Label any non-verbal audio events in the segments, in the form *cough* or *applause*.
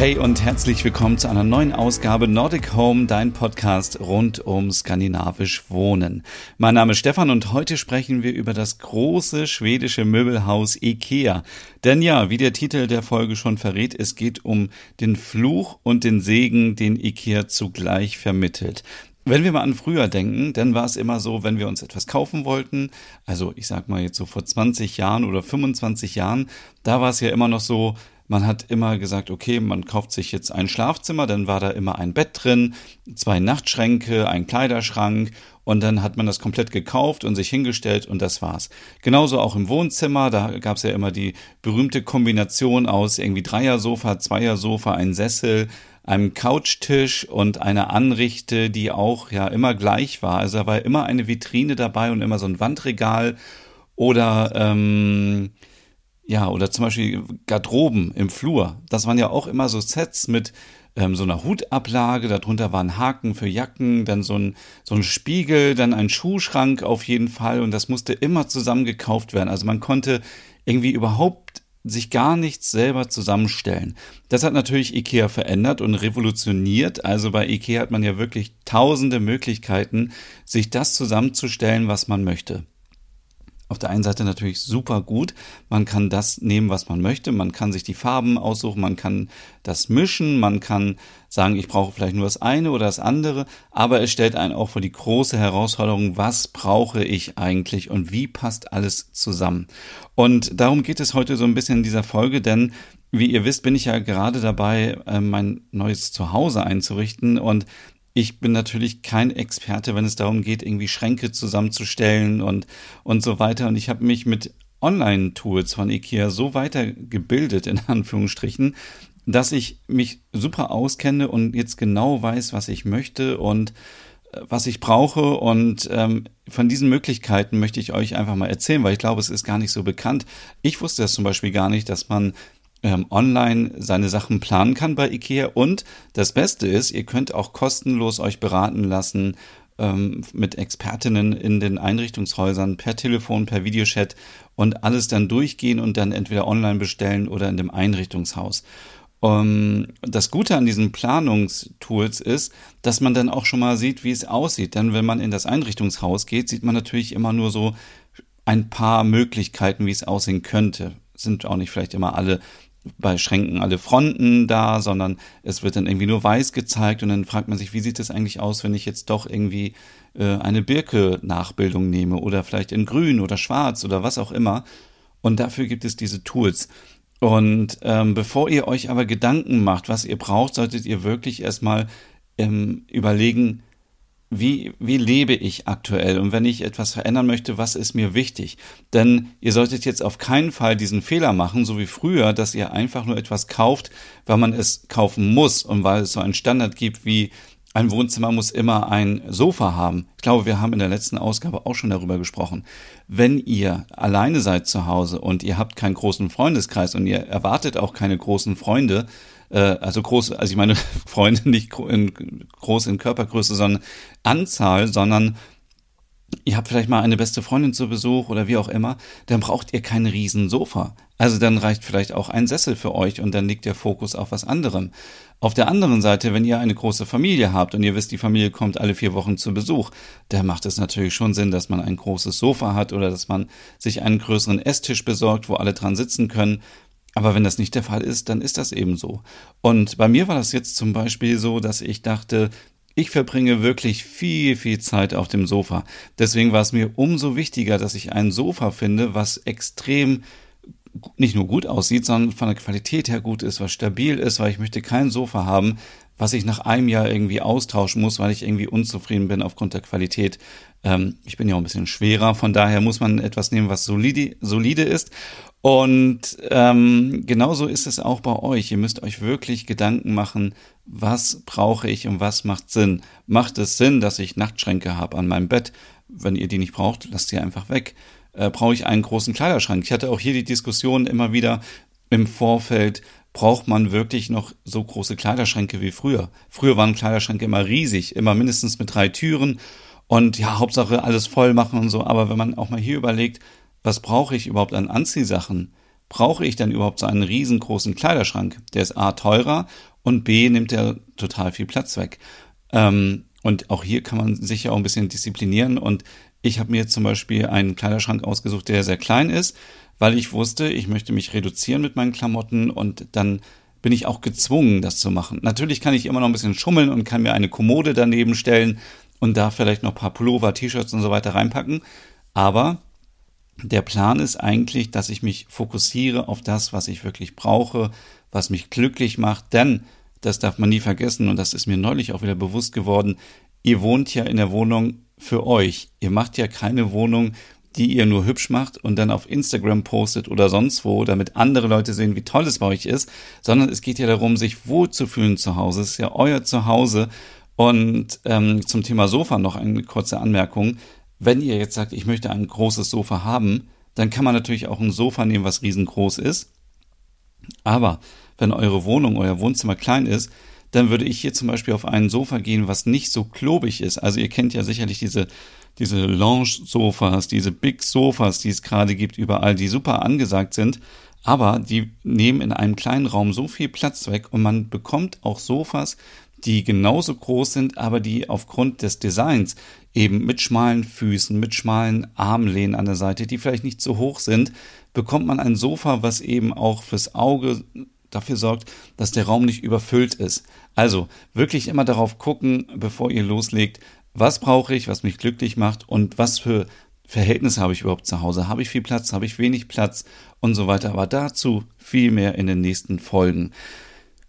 Hey und herzlich willkommen zu einer neuen Ausgabe Nordic Home, dein Podcast rund um skandinavisch Wohnen. Mein Name ist Stefan und heute sprechen wir über das große schwedische Möbelhaus IKEA. Denn ja, wie der Titel der Folge schon verrät, es geht um den Fluch und den Segen, den IKEA zugleich vermittelt. Wenn wir mal an früher denken, dann war es immer so, wenn wir uns etwas kaufen wollten, also ich sag mal jetzt so vor 20 Jahren oder 25 Jahren, da war es ja immer noch so, man hat immer gesagt, okay, man kauft sich jetzt ein Schlafzimmer, dann war da immer ein Bett drin, zwei Nachtschränke, ein Kleiderschrank und dann hat man das komplett gekauft und sich hingestellt und das war's. Genauso auch im Wohnzimmer, da gab's ja immer die berühmte Kombination aus irgendwie Dreiersofa, Zweiersofa, ein Sessel, einem Couchtisch und einer Anrichte, die auch ja immer gleich war. Also da war immer eine Vitrine dabei und immer so ein Wandregal oder ähm, ja, oder zum Beispiel Garderoben im Flur. Das waren ja auch immer so Sets mit ähm, so einer Hutablage, darunter waren Haken für Jacken, dann so ein, so ein Spiegel, dann ein Schuhschrank auf jeden Fall und das musste immer zusammen gekauft werden. Also man konnte irgendwie überhaupt sich gar nichts selber zusammenstellen. Das hat natürlich IKEA verändert und revolutioniert. Also bei IKEA hat man ja wirklich tausende Möglichkeiten, sich das zusammenzustellen, was man möchte auf der einen Seite natürlich super gut. Man kann das nehmen, was man möchte. Man kann sich die Farben aussuchen. Man kann das mischen. Man kann sagen, ich brauche vielleicht nur das eine oder das andere. Aber es stellt einen auch vor die große Herausforderung, was brauche ich eigentlich und wie passt alles zusammen? Und darum geht es heute so ein bisschen in dieser Folge, denn wie ihr wisst, bin ich ja gerade dabei, äh, mein neues Zuhause einzurichten und ich bin natürlich kein Experte, wenn es darum geht, irgendwie Schränke zusammenzustellen und, und so weiter. Und ich habe mich mit Online-Tools von IKEA so weitergebildet, in *laughs* Anführungsstrichen, dass ich mich super auskenne und jetzt genau weiß, was ich möchte und äh, was ich brauche. Und ähm, von diesen Möglichkeiten möchte ich euch einfach mal erzählen, weil ich glaube, es ist gar nicht so bekannt. Ich wusste das zum Beispiel gar nicht, dass man ähm, online seine Sachen planen kann bei IKEA. Und das Beste ist, ihr könnt auch kostenlos euch beraten lassen ähm, mit Expertinnen in den Einrichtungshäusern per Telefon, per Videochat und alles dann durchgehen und dann entweder online bestellen oder in dem Einrichtungshaus. Um, ähm, das Gute an diesen Planungstools ist, dass man dann auch schon mal sieht, wie es aussieht. Denn wenn man in das Einrichtungshaus geht, sieht man natürlich immer nur so ein paar Möglichkeiten, wie es aussehen könnte. Sind auch nicht vielleicht immer alle bei Schränken alle Fronten da, sondern es wird dann irgendwie nur weiß gezeigt und dann fragt man sich, wie sieht es eigentlich aus, wenn ich jetzt doch irgendwie äh, eine Birke-Nachbildung nehme oder vielleicht in grün oder schwarz oder was auch immer. Und dafür gibt es diese Tools. Und ähm, bevor ihr euch aber Gedanken macht, was ihr braucht, solltet ihr wirklich erstmal ähm, überlegen, wie, wie lebe ich aktuell und wenn ich etwas verändern möchte, was ist mir wichtig? Denn ihr solltet jetzt auf keinen Fall diesen Fehler machen, so wie früher, dass ihr einfach nur etwas kauft, weil man es kaufen muss und weil es so einen Standard gibt wie ein Wohnzimmer muss immer ein Sofa haben. Ich glaube, wir haben in der letzten Ausgabe auch schon darüber gesprochen. Wenn ihr alleine seid zu Hause und ihr habt keinen großen Freundeskreis und ihr erwartet auch keine großen Freunde, äh, also groß, also ich meine *laughs* Freunde nicht in, groß in Körpergröße, sondern Anzahl, sondern ihr habt vielleicht mal eine beste Freundin zu Besuch oder wie auch immer, dann braucht ihr kein Riesensofa. Also dann reicht vielleicht auch ein Sessel für euch und dann liegt der Fokus auf was anderem. Auf der anderen Seite, wenn ihr eine große Familie habt und ihr wisst, die Familie kommt alle vier Wochen zu Besuch, da macht es natürlich schon Sinn, dass man ein großes Sofa hat oder dass man sich einen größeren Esstisch besorgt, wo alle dran sitzen können. Aber wenn das nicht der Fall ist, dann ist das eben so. Und bei mir war das jetzt zum Beispiel so, dass ich dachte, ich verbringe wirklich viel, viel Zeit auf dem Sofa. Deswegen war es mir umso wichtiger, dass ich ein Sofa finde, was extrem nicht nur gut aussieht, sondern von der Qualität her gut ist, was stabil ist, weil ich möchte kein Sofa haben, was ich nach einem Jahr irgendwie austauschen muss, weil ich irgendwie unzufrieden bin aufgrund der Qualität. Ähm, ich bin ja auch ein bisschen schwerer, von daher muss man etwas nehmen, was solide, solide ist. Und ähm, genauso ist es auch bei euch. Ihr müsst euch wirklich Gedanken machen, was brauche ich und was macht Sinn. Macht es Sinn, dass ich Nachtschränke habe an meinem Bett? Wenn ihr die nicht braucht, lasst sie einfach weg. Äh, brauche ich einen großen Kleiderschrank? Ich hatte auch hier die Diskussion immer wieder im Vorfeld, braucht man wirklich noch so große Kleiderschränke wie früher? Früher waren Kleiderschränke immer riesig, immer mindestens mit drei Türen und ja, Hauptsache alles voll machen und so. Aber wenn man auch mal hier überlegt, was brauche ich überhaupt an Anziehsachen? Brauche ich denn überhaupt so einen riesengroßen Kleiderschrank? Der ist A teurer und B nimmt der total viel Platz weg. Ähm, und auch hier kann man sich ja auch ein bisschen disziplinieren. Und ich habe mir zum Beispiel einen Kleiderschrank ausgesucht, der sehr klein ist, weil ich wusste, ich möchte mich reduzieren mit meinen Klamotten und dann bin ich auch gezwungen, das zu machen. Natürlich kann ich immer noch ein bisschen schummeln und kann mir eine Kommode daneben stellen und da vielleicht noch ein paar Pullover, T-Shirts und so weiter reinpacken. Aber der Plan ist eigentlich, dass ich mich fokussiere auf das, was ich wirklich brauche, was mich glücklich macht, denn das darf man nie vergessen und das ist mir neulich auch wieder bewusst geworden. Ihr wohnt ja in der Wohnung für euch. Ihr macht ja keine Wohnung, die ihr nur hübsch macht und dann auf Instagram postet oder sonst wo, damit andere Leute sehen, wie toll es bei euch ist, sondern es geht ja darum, sich wohlzufühlen zu Hause. Es ist ja euer Zuhause. Und ähm, zum Thema Sofa noch eine kurze Anmerkung. Wenn ihr jetzt sagt, ich möchte ein großes Sofa haben, dann kann man natürlich auch ein Sofa nehmen, was riesengroß ist. Aber wenn eure Wohnung, euer Wohnzimmer klein ist, dann würde ich hier zum Beispiel auf ein Sofa gehen, was nicht so klobig ist. Also ihr kennt ja sicherlich diese, diese Lounge-Sofas, diese Big-Sofas, die es gerade gibt überall, die super angesagt sind. Aber die nehmen in einem kleinen Raum so viel Platz weg und man bekommt auch Sofas, die genauso groß sind, aber die aufgrund des Designs eben mit schmalen Füßen, mit schmalen Armlehnen an der Seite, die vielleicht nicht so hoch sind, bekommt man ein Sofa, was eben auch fürs Auge dafür sorgt, dass der Raum nicht überfüllt ist. Also wirklich immer darauf gucken, bevor ihr loslegt, was brauche ich, was mich glücklich macht und was für Verhältnisse habe ich überhaupt zu Hause? Habe ich viel Platz? Habe ich wenig Platz? Und so weiter. Aber dazu viel mehr in den nächsten Folgen.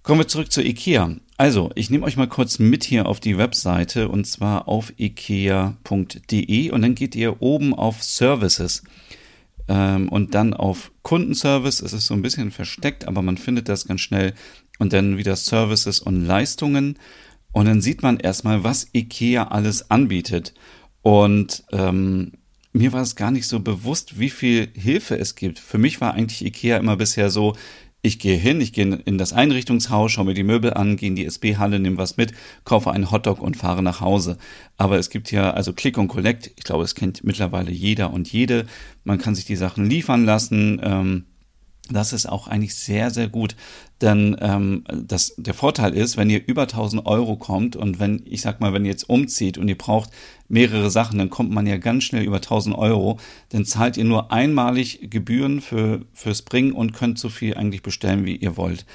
Kommen wir zurück zu IKEA. Also, ich nehme euch mal kurz mit hier auf die Webseite und zwar auf ikea.de und dann geht ihr oben auf Services ähm, und dann auf Kundenservice. Es ist so ein bisschen versteckt, aber man findet das ganz schnell und dann wieder Services und Leistungen und dann sieht man erstmal, was IKEA alles anbietet und ähm, mir war es gar nicht so bewusst, wie viel Hilfe es gibt. Für mich war eigentlich IKEA immer bisher so, ich gehe hin, ich gehe in das Einrichtungshaus, schaue mir die Möbel an, gehe in die SB-Halle, nehme was mit, kaufe einen Hotdog und fahre nach Hause. Aber es gibt ja also Click und Collect. Ich glaube, es kennt mittlerweile jeder und jede. Man kann sich die Sachen liefern lassen. Ähm, das ist auch eigentlich sehr, sehr gut. Denn ähm, das, der Vorteil ist, wenn ihr über 1000 Euro kommt und wenn, ich sag mal, wenn ihr jetzt umzieht und ihr braucht mehrere Sachen, dann kommt man ja ganz schnell über 1000 Euro. Dann zahlt ihr nur einmalig Gebühren für, fürs Bringen und könnt so viel eigentlich bestellen, wie ihr wollt.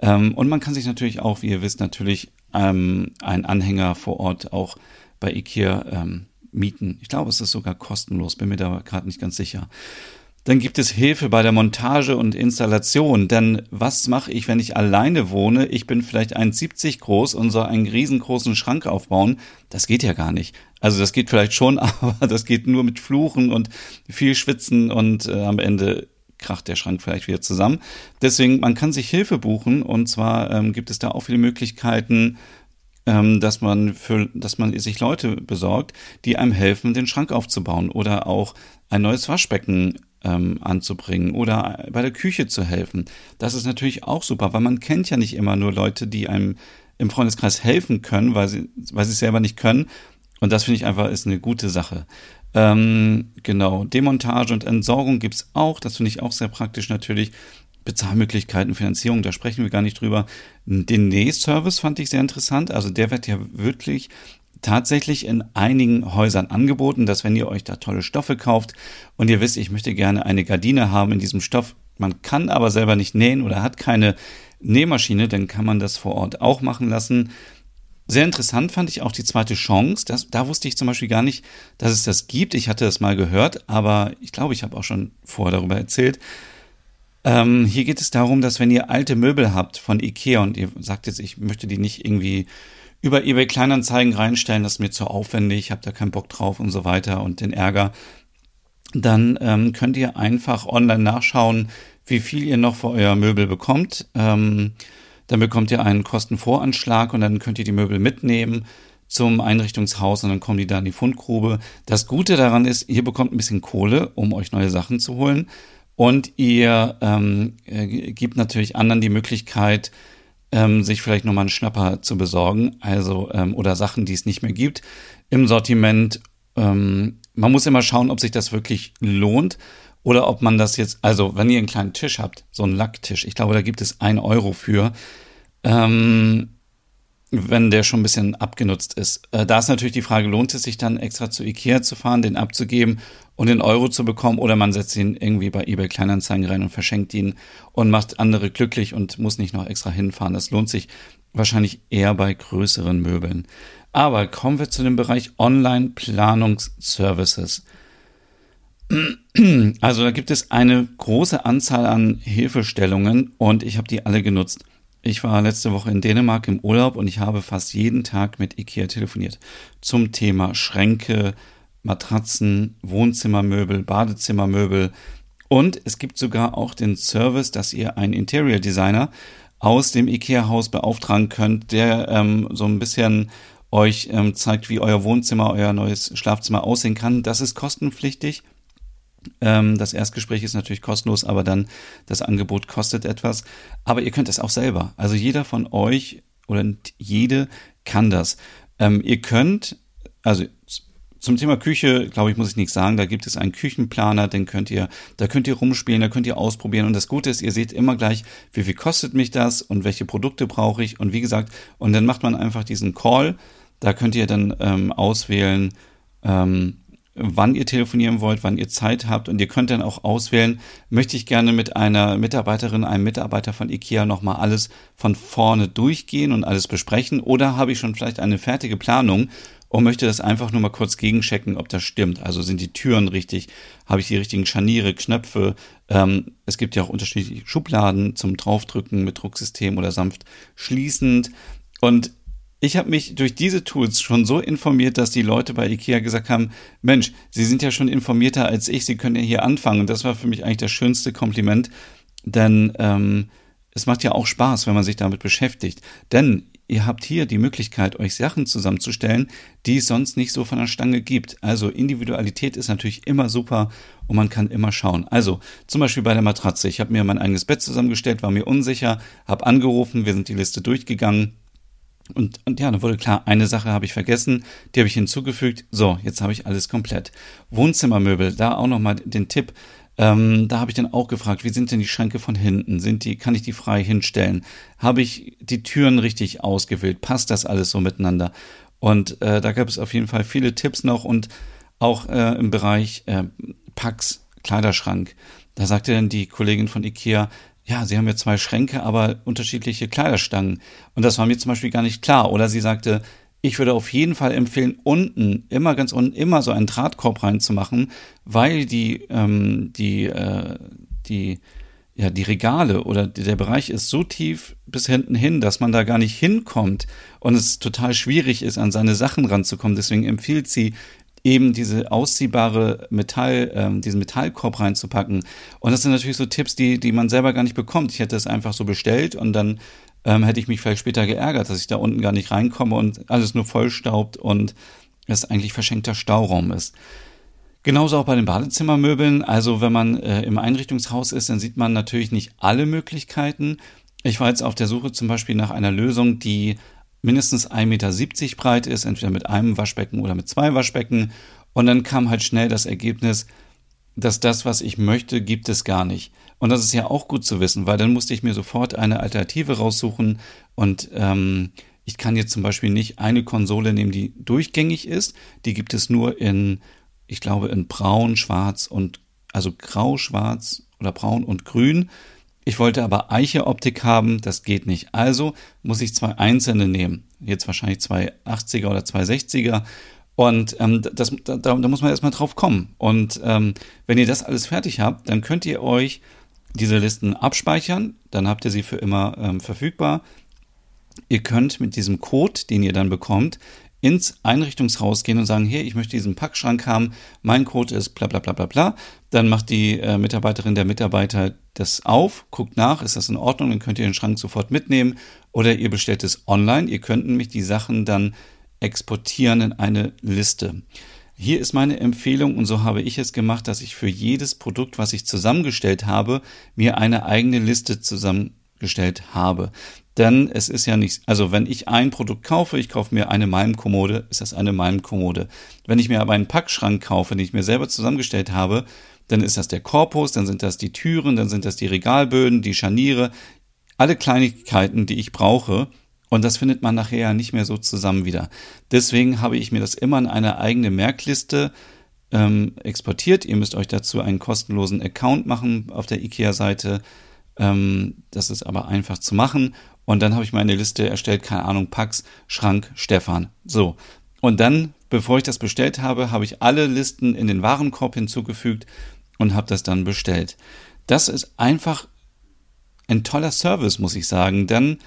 Ähm, und man kann sich natürlich auch, wie ihr wisst, natürlich ähm, einen Anhänger vor Ort auch bei IKEA ähm, mieten. Ich glaube, es ist sogar kostenlos, bin mir da gerade nicht ganz sicher. Dann gibt es Hilfe bei der Montage und Installation. Denn was mache ich, wenn ich alleine wohne? Ich bin vielleicht 1,70 groß und soll einen riesengroßen Schrank aufbauen. Das geht ja gar nicht. Also das geht vielleicht schon, *laughs* aber das geht nur mit Fluchen und viel Schwitzen und äh, am Ende kracht der Schrank vielleicht wieder zusammen. Deswegen, man kann sich Hilfe buchen und zwar ähm, gibt es da auch viele Möglichkeiten, ähm, dass man für, dass man sich Leute besorgt, die einem helfen, den Schrank aufzubauen oder auch ein neues Waschbecken ähm, anzubringen oder bei der Küche zu helfen. Das ist natürlich auch super, weil man kennt ja nicht immer nur Leute, die einem im Freundeskreis helfen können, weil sie, weil sie es selber nicht können. Und das finde ich einfach ist eine gute Sache. Ähm, genau, Demontage und Entsorgung gibt's auch. Das finde ich auch sehr praktisch natürlich. Bezahlmöglichkeiten, Finanzierung, da sprechen wir gar nicht drüber. Den Nähservice fand ich sehr interessant. Also der wird ja wirklich tatsächlich in einigen Häusern angeboten, dass wenn ihr euch da tolle Stoffe kauft und ihr wisst, ich möchte gerne eine Gardine haben in diesem Stoff, man kann aber selber nicht nähen oder hat keine Nähmaschine, dann kann man das vor Ort auch machen lassen. Sehr interessant fand ich auch die zweite Chance. Das, da wusste ich zum Beispiel gar nicht, dass es das gibt. Ich hatte das mal gehört, aber ich glaube, ich habe auch schon vorher darüber erzählt. Ähm, hier geht es darum, dass wenn ihr alte Möbel habt von Ikea und ihr sagt jetzt, ich möchte die nicht irgendwie über eBay Kleinanzeigen reinstellen, das ist mir zu aufwendig, ich habe da keinen Bock drauf und so weiter und den Ärger, dann ähm, könnt ihr einfach online nachschauen, wie viel ihr noch für euer Möbel bekommt. Ähm, dann bekommt ihr einen Kostenvoranschlag und dann könnt ihr die Möbel mitnehmen zum Einrichtungshaus und dann kommen die da in die Fundgrube. Das Gute daran ist, ihr bekommt ein bisschen Kohle, um euch neue Sachen zu holen. Und ihr ähm, äh, gibt natürlich anderen die Möglichkeit, ähm, sich vielleicht nochmal einen Schnapper zu besorgen, also ähm, oder Sachen, die es nicht mehr gibt im Sortiment. Ähm, man muss immer schauen, ob sich das wirklich lohnt oder ob man das jetzt, also wenn ihr einen kleinen Tisch habt, so einen Lacktisch, ich glaube, da gibt es ein Euro für, ähm, wenn der schon ein bisschen abgenutzt ist. Äh, da ist natürlich die Frage, lohnt es sich dann extra zu Ikea zu fahren, den abzugeben und den Euro zu bekommen oder man setzt ihn irgendwie bei eBay Kleinanzeigen rein und verschenkt ihn und macht andere glücklich und muss nicht noch extra hinfahren. Das lohnt sich wahrscheinlich eher bei größeren Möbeln. Aber kommen wir zu dem Bereich Online-Planungsservices. Also da gibt es eine große Anzahl an Hilfestellungen und ich habe die alle genutzt. Ich war letzte Woche in Dänemark im Urlaub und ich habe fast jeden Tag mit IKEA telefoniert zum Thema Schränke, Matratzen, Wohnzimmermöbel, Badezimmermöbel und es gibt sogar auch den Service, dass ihr einen Interior Designer aus dem IKEA-Haus beauftragen könnt, der ähm, so ein bisschen euch ähm, zeigt, wie euer Wohnzimmer, euer neues Schlafzimmer aussehen kann. Das ist kostenpflichtig. Ähm, das Erstgespräch ist natürlich kostenlos, aber dann das Angebot kostet etwas. Aber ihr könnt es auch selber. Also jeder von euch oder jede kann das. Ähm, ihr könnt, also zum Thema Küche, glaube ich, muss ich nichts sagen. Da gibt es einen Küchenplaner, den könnt ihr, da könnt ihr rumspielen, da könnt ihr ausprobieren. Und das Gute ist, ihr seht immer gleich, wie viel kostet mich das und welche Produkte brauche ich. Und wie gesagt, und dann macht man einfach diesen Call. Da könnt ihr dann ähm, auswählen, ähm, wann ihr telefonieren wollt, wann ihr Zeit habt und ihr könnt dann auch auswählen, möchte ich gerne mit einer Mitarbeiterin, einem Mitarbeiter von IKEA nochmal alles von vorne durchgehen und alles besprechen oder habe ich schon vielleicht eine fertige Planung und möchte das einfach nur mal kurz gegenchecken, ob das stimmt. Also sind die Türen richtig, habe ich die richtigen Scharniere, Knöpfe. Ähm, es gibt ja auch unterschiedliche Schubladen zum Draufdrücken mit Drucksystem oder sanft schließend. Und ich habe mich durch diese Tools schon so informiert, dass die Leute bei IKEA gesagt haben, Mensch, Sie sind ja schon informierter als ich, Sie können ja hier anfangen. Und das war für mich eigentlich das schönste Kompliment, denn ähm, es macht ja auch Spaß, wenn man sich damit beschäftigt. Denn ihr habt hier die Möglichkeit, euch Sachen zusammenzustellen, die es sonst nicht so von der Stange gibt. Also Individualität ist natürlich immer super und man kann immer schauen. Also zum Beispiel bei der Matratze. Ich habe mir mein eigenes Bett zusammengestellt, war mir unsicher, habe angerufen, wir sind die Liste durchgegangen und, und ja, dann wurde klar, eine Sache habe ich vergessen, die habe ich hinzugefügt. So, jetzt habe ich alles komplett. Wohnzimmermöbel, da auch nochmal den Tipp. Ähm, da habe ich dann auch gefragt, wie sind denn die Schränke von hinten? Sind die, kann ich die frei hinstellen? Habe ich die Türen richtig ausgewählt? Passt das alles so miteinander? Und äh, da gab es auf jeden Fall viele Tipps noch und auch äh, im Bereich äh, Pax, Kleiderschrank. Da sagte dann die Kollegin von Ikea, ja, Sie haben ja zwei Schränke, aber unterschiedliche Kleiderstangen. Und das war mir zum Beispiel gar nicht klar. Oder sie sagte, ich würde auf jeden Fall empfehlen, unten, immer ganz unten, immer so einen Drahtkorb reinzumachen, weil die, ähm, die, äh, die, ja, die Regale oder der Bereich ist so tief bis hinten hin, dass man da gar nicht hinkommt und es total schwierig ist, an seine Sachen ranzukommen. Deswegen empfiehlt sie, eben diese ausziehbare Metall, ähm, diesen Metallkorb reinzupacken. Und das sind natürlich so Tipps, die, die man selber gar nicht bekommt. Ich hätte es einfach so bestellt und dann ähm, hätte ich mich vielleicht später geärgert, dass ich da unten gar nicht reinkomme und alles nur vollstaubt und es eigentlich verschenkter Stauraum ist. Genauso auch bei den Badezimmermöbeln. Also wenn man äh, im Einrichtungshaus ist, dann sieht man natürlich nicht alle Möglichkeiten. Ich war jetzt auf der Suche zum Beispiel nach einer Lösung, die mindestens 1,70 Meter breit ist, entweder mit einem Waschbecken oder mit zwei Waschbecken. Und dann kam halt schnell das Ergebnis, dass das, was ich möchte, gibt es gar nicht. Und das ist ja auch gut zu wissen, weil dann musste ich mir sofort eine Alternative raussuchen. Und ähm, ich kann jetzt zum Beispiel nicht eine Konsole nehmen, die durchgängig ist. Die gibt es nur in, ich glaube, in Braun, Schwarz und also Grau, Schwarz oder Braun und Grün. Ich wollte aber Eiche-Optik haben, das geht nicht. Also muss ich zwei einzelne nehmen. Jetzt wahrscheinlich zwei 80er oder zwei 60er. Und ähm, das, da, da muss man erstmal drauf kommen. Und ähm, wenn ihr das alles fertig habt, dann könnt ihr euch diese Listen abspeichern, dann habt ihr sie für immer ähm, verfügbar. Ihr könnt mit diesem Code, den ihr dann bekommt, ins Einrichtungshaus gehen und sagen, hier, ich möchte diesen Packschrank haben, mein Code ist bla bla bla bla bla. Dann macht die äh, Mitarbeiterin der Mitarbeiter das auf, guckt nach, ist das in Ordnung, dann könnt ihr den Schrank sofort mitnehmen oder ihr bestellt es online. Ihr könnt nämlich die Sachen dann exportieren in eine Liste. Hier ist meine Empfehlung und so habe ich es gemacht, dass ich für jedes Produkt, was ich zusammengestellt habe, mir eine eigene Liste zusammengestellt habe. Denn es ist ja nicht, also wenn ich ein Produkt kaufe, ich kaufe mir eine Malmkommode, ist das eine Malmkommode. Wenn ich mir aber einen Packschrank kaufe, den ich mir selber zusammengestellt habe, dann ist das der Korpus, dann sind das die Türen, dann sind das die Regalböden, die Scharniere, alle Kleinigkeiten, die ich brauche. Und das findet man nachher ja nicht mehr so zusammen wieder. Deswegen habe ich mir das immer in eine eigene Merkliste ähm, exportiert. Ihr müsst euch dazu einen kostenlosen Account machen auf der IKEA-Seite. Ähm, das ist aber einfach zu machen. Und dann habe ich meine Liste erstellt, keine Ahnung, Pax, Schrank, Stefan. So. Und dann, bevor ich das bestellt habe, habe ich alle Listen in den Warenkorb hinzugefügt und habe das dann bestellt. Das ist einfach ein toller Service, muss ich sagen, denn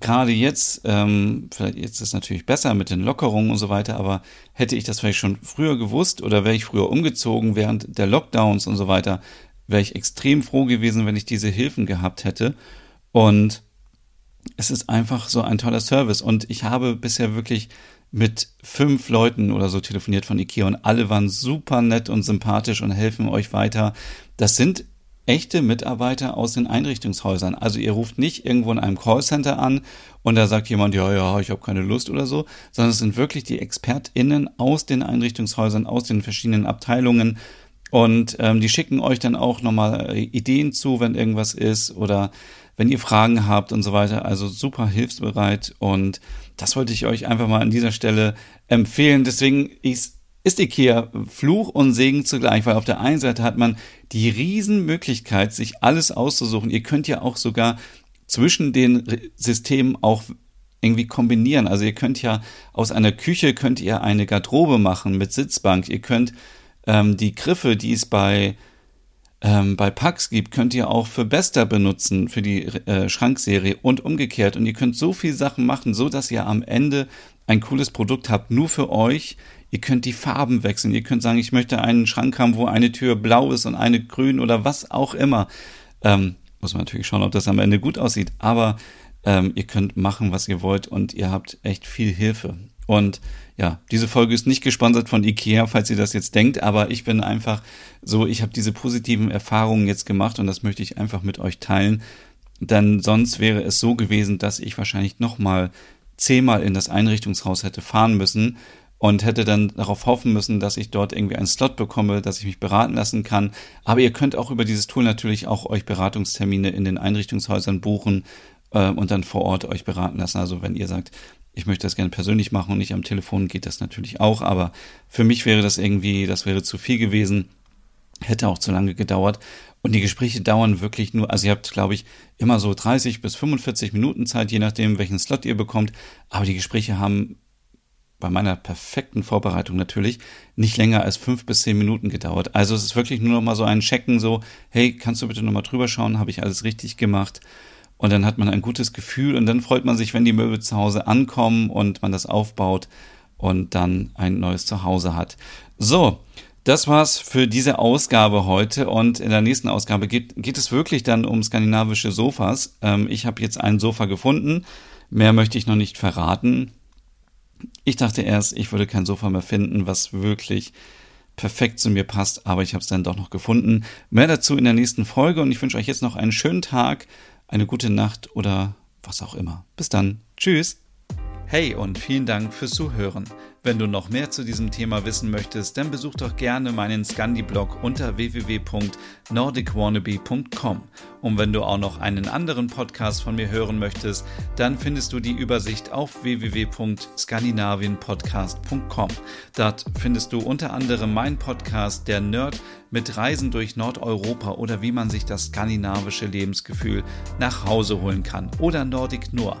gerade jetzt, ähm, vielleicht jetzt ist es natürlich besser mit den Lockerungen und so weiter, aber hätte ich das vielleicht schon früher gewusst oder wäre ich früher umgezogen während der Lockdowns und so weiter, wäre ich extrem froh gewesen, wenn ich diese Hilfen gehabt hätte. Und es ist einfach so ein toller Service. Und ich habe bisher wirklich mit fünf Leuten oder so telefoniert von Ikea und alle waren super nett und sympathisch und helfen euch weiter. Das sind echte Mitarbeiter aus den Einrichtungshäusern. Also ihr ruft nicht irgendwo in einem Callcenter an und da sagt jemand, ja, ja, ich habe keine Lust oder so, sondern es sind wirklich die ExpertInnen aus den Einrichtungshäusern, aus den verschiedenen Abteilungen. Und ähm, die schicken euch dann auch nochmal Ideen zu, wenn irgendwas ist oder wenn ihr Fragen habt und so weiter. Also super hilfsbereit und das wollte ich euch einfach mal an dieser Stelle empfehlen. Deswegen ist, ist IKEA Fluch und Segen zugleich, weil auf der einen Seite hat man die Riesenmöglichkeit, sich alles auszusuchen. Ihr könnt ja auch sogar zwischen den Systemen auch irgendwie kombinieren. Also ihr könnt ja aus einer Küche könnt ihr eine Garderobe machen mit Sitzbank. Ihr könnt ähm, die Griffe, die es bei ähm, bei Pax gibt, könnt ihr auch für Bester benutzen, für die äh, Schrankserie und umgekehrt. Und ihr könnt so viel Sachen machen, so dass ihr am Ende ein cooles Produkt habt, nur für euch. Ihr könnt die Farben wechseln. Ihr könnt sagen, ich möchte einen Schrank haben, wo eine Tür blau ist und eine grün oder was auch immer. Ähm, muss man natürlich schauen, ob das am Ende gut aussieht. Aber ähm, ihr könnt machen, was ihr wollt und ihr habt echt viel Hilfe. Und ja, diese Folge ist nicht gesponsert von IKEA, falls ihr das jetzt denkt, aber ich bin einfach so, ich habe diese positiven Erfahrungen jetzt gemacht und das möchte ich einfach mit euch teilen. Denn sonst wäre es so gewesen, dass ich wahrscheinlich nochmal zehnmal in das Einrichtungshaus hätte fahren müssen und hätte dann darauf hoffen müssen, dass ich dort irgendwie einen Slot bekomme, dass ich mich beraten lassen kann. Aber ihr könnt auch über dieses Tool natürlich auch euch Beratungstermine in den Einrichtungshäusern buchen äh, und dann vor Ort euch beraten lassen. Also wenn ihr sagt, ich möchte das gerne persönlich machen und nicht am Telefon, geht das natürlich auch. Aber für mich wäre das irgendwie, das wäre zu viel gewesen. Hätte auch zu lange gedauert. Und die Gespräche dauern wirklich nur, also ihr habt, glaube ich, immer so 30 bis 45 Minuten Zeit, je nachdem, welchen Slot ihr bekommt. Aber die Gespräche haben bei meiner perfekten Vorbereitung natürlich nicht länger als fünf bis zehn Minuten gedauert. Also es ist wirklich nur noch mal so ein Checken, so, hey, kannst du bitte noch mal drüber schauen, habe ich alles richtig gemacht? Und dann hat man ein gutes Gefühl und dann freut man sich, wenn die Möbel zu Hause ankommen und man das aufbaut und dann ein neues Zuhause hat. So, das war's für diese Ausgabe heute und in der nächsten Ausgabe geht, geht es wirklich dann um skandinavische Sofas. Ähm, ich habe jetzt ein Sofa gefunden. Mehr möchte ich noch nicht verraten. Ich dachte erst, ich würde kein Sofa mehr finden, was wirklich perfekt zu mir passt, aber ich habe es dann doch noch gefunden. Mehr dazu in der nächsten Folge und ich wünsche euch jetzt noch einen schönen Tag eine gute Nacht oder was auch immer. Bis dann. Tschüss. Hey und vielen Dank fürs Zuhören. Wenn du noch mehr zu diesem Thema wissen möchtest, dann besuch doch gerne meinen Scandi-Blog unter www.nordicwannabe.com. Und wenn du auch noch einen anderen Podcast von mir hören möchtest, dann findest du die Übersicht auf www.skandinavienpodcast.com. Dort findest du unter anderem meinen Podcast Der Nerd mit Reisen durch Nordeuropa oder wie man sich das skandinavische Lebensgefühl nach Hause holen kann. Oder Nordic Noir,